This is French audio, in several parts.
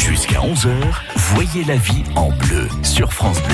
Jusqu'à 11h, voyez la vie en bleu sur France Bleu.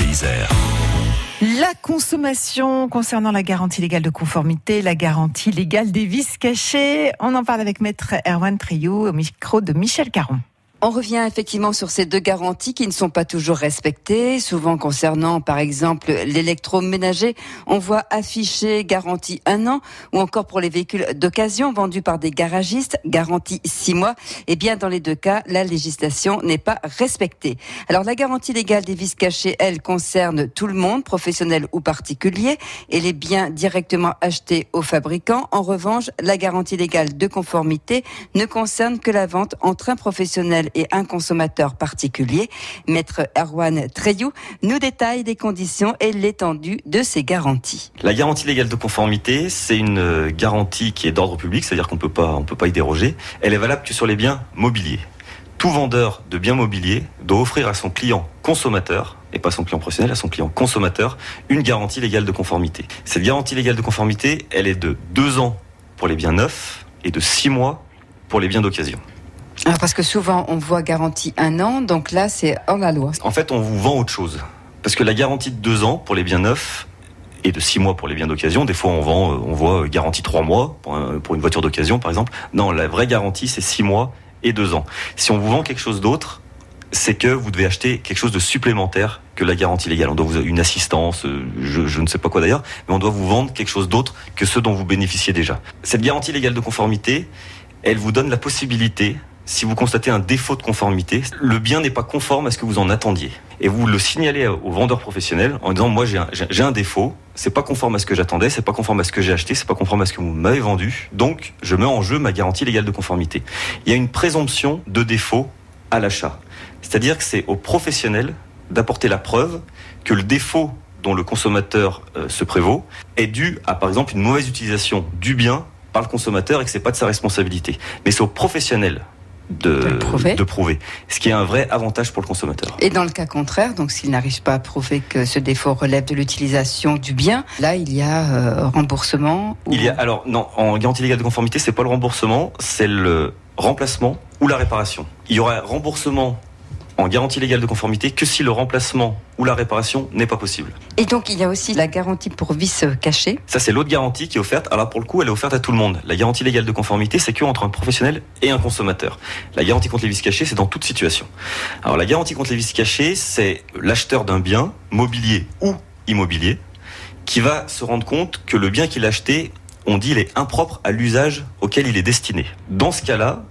La consommation concernant la garantie légale de conformité, la garantie légale des vices cachés. On en parle avec maître Erwan Triou au micro de Michel Caron. On revient effectivement sur ces deux garanties qui ne sont pas toujours respectées. Souvent concernant, par exemple, l'électroménager, on voit affiché garantie un an, ou encore pour les véhicules d'occasion vendus par des garagistes, garantie six mois. Eh bien, dans les deux cas, la législation n'est pas respectée. Alors, la garantie légale des vis cachés, elle, concerne tout le monde, professionnel ou particulier, et les biens directement achetés aux fabricants. En revanche, la garantie légale de conformité ne concerne que la vente entre un professionnel et un consommateur particulier. Maître Erwan Treyou nous détaille des conditions et l'étendue de ces garanties. La garantie légale de conformité, c'est une garantie qui est d'ordre public, c'est-à-dire qu'on on peut pas y déroger. Elle est valable que sur les biens mobiliers. Tout vendeur de biens mobiliers doit offrir à son client consommateur, et pas son client professionnel, à son client consommateur, une garantie légale de conformité. Cette garantie légale de conformité, elle est de deux ans pour les biens neufs et de six mois pour les biens d'occasion. Alors parce que souvent on voit garantie un an, donc là c'est hors la loi. En fait, on vous vend autre chose. Parce que la garantie de deux ans pour les biens neufs et de six mois pour les biens d'occasion, des fois on vend, euh, on voit garantie trois mois pour, une voiture d'occasion par exemple. Non, la vraie garantie c'est six mois et deux ans. Si on vous vend quelque chose d'autre, c'est que vous devez acheter quelque chose de supplémentaire que la garantie légale. On doit vous une assistance, euh, je, je ne sais pas quoi d'ailleurs, mais on doit vous vendre quelque chose d'autre que ce dont vous bénéficiez déjà. Cette garantie légale de conformité, elle vous donne la possibilité si vous constatez un défaut de conformité, le bien n'est pas conforme à ce que vous en attendiez. Et vous le signalez au vendeur professionnel en disant moi j'ai un, un, défaut, c'est pas conforme à ce que j'attendais, c'est pas conforme à ce que j'ai acheté, c'est pas conforme à ce que vous m'avez vendu, donc je mets en jeu ma garantie légale de conformité. Il y a une présomption de défaut à l'achat. C'est-à-dire que c'est au professionnel d'apporter la preuve que le défaut dont le consommateur euh, se prévaut est dû à par exemple une mauvaise utilisation du bien par le consommateur et que c'est pas de sa responsabilité. Mais c'est au professionnel de, prouver. Ce qui est un vrai avantage pour le consommateur. Et dans le cas contraire, donc s'il n'arrive pas à prouver que ce défaut relève de l'utilisation du bien, là il y a euh, remboursement. Il y a alors non en garantie légale de conformité, c'est pas le remboursement, c'est le remplacement ou la réparation. Il y aura remboursement en garantie légale de conformité que si le remplacement ou la réparation n'est pas possible. Et donc il y a aussi la garantie pour vice caché. Ça c'est l'autre garantie qui est offerte. Alors pour le coup elle est offerte à tout le monde. La garantie légale de conformité c'est que entre un professionnel et un consommateur. La garantie contre les vices cachés c'est dans toute situation. Alors la garantie contre les vices cachés c'est l'acheteur d'un bien mobilier ou immobilier qui va se rendre compte que le bien qu'il a acheté on dit il est impropre à l'usage auquel il est destiné. Dans ce cas-là,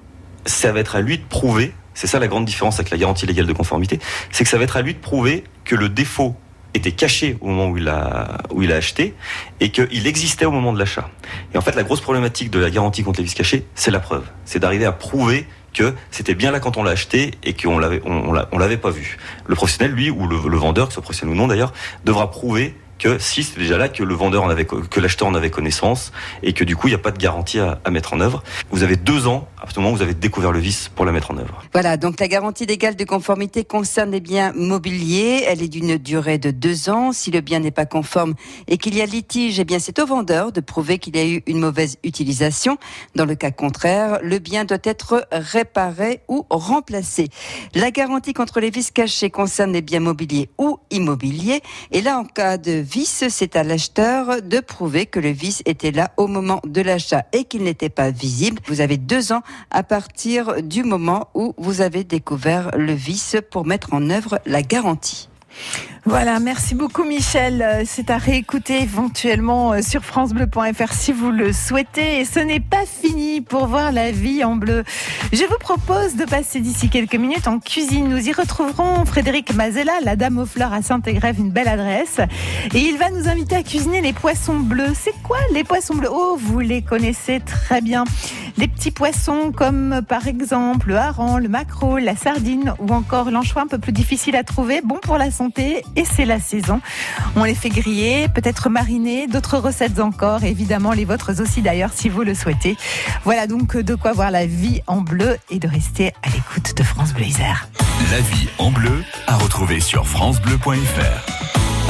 ça va être à lui de prouver c'est ça la grande différence avec la garantie légale de conformité, c'est que ça va être à lui de prouver que le défaut était caché au moment où il a, où il a acheté et qu'il existait au moment de l'achat. Et en fait, la grosse problématique de la garantie contre les vices cachés, c'est la preuve. C'est d'arriver à prouver que c'était bien là quand on l'a acheté et qu'on l'avait, on, l'avait pas vu. Le professionnel, lui, ou le, le vendeur, que ce soit professionnel ou non d'ailleurs, devra prouver que si c'est déjà là que le vendeur en avait, que l'acheteur en avait connaissance et que du coup il n'y a pas de garantie à, à, mettre en œuvre. Vous avez deux ans à partir du moment où vous avez découvert le vice pour la mettre en œuvre. Voilà, donc la garantie légale de conformité concerne les biens mobiliers. Elle est d'une durée de deux ans. Si le bien n'est pas conforme et qu'il y a litige, eh bien c'est au vendeur de prouver qu'il y a eu une mauvaise utilisation. Dans le cas contraire, le bien doit être réparé ou remplacé. La garantie contre les vices cachés concerne les biens mobiliers ou immobiliers. Et là, en cas de vice, c'est à l'acheteur de prouver que le vice était là au moment de l'achat et qu'il n'était pas visible. Vous avez deux ans à partir du moment où vous avez découvert le vice pour mettre en œuvre la garantie. Voilà, merci beaucoup Michel. Euh, c'est à réécouter éventuellement euh, sur francebleu.fr si vous le souhaitez. Et ce n'est pas fini pour voir la vie en bleu. Je vous propose de passer d'ici quelques minutes en cuisine. Nous y retrouverons Frédéric Mazella, la dame aux fleurs à Saint-Égrève, une belle adresse. Et il va nous inviter à cuisiner les poissons bleus. C'est quoi les poissons bleus? Oh, vous les connaissez très bien. Des petits poissons comme par exemple le hareng, le maquereau, la sardine ou encore l'anchois un peu plus difficile à trouver. Bon pour la santé et c'est la saison. On les fait griller, peut-être mariner, d'autres recettes encore, évidemment les vôtres aussi d'ailleurs si vous le souhaitez. Voilà donc de quoi voir la vie en bleu et de rester à l'écoute de France Bleu La vie en bleu à retrouver sur francebleu.fr.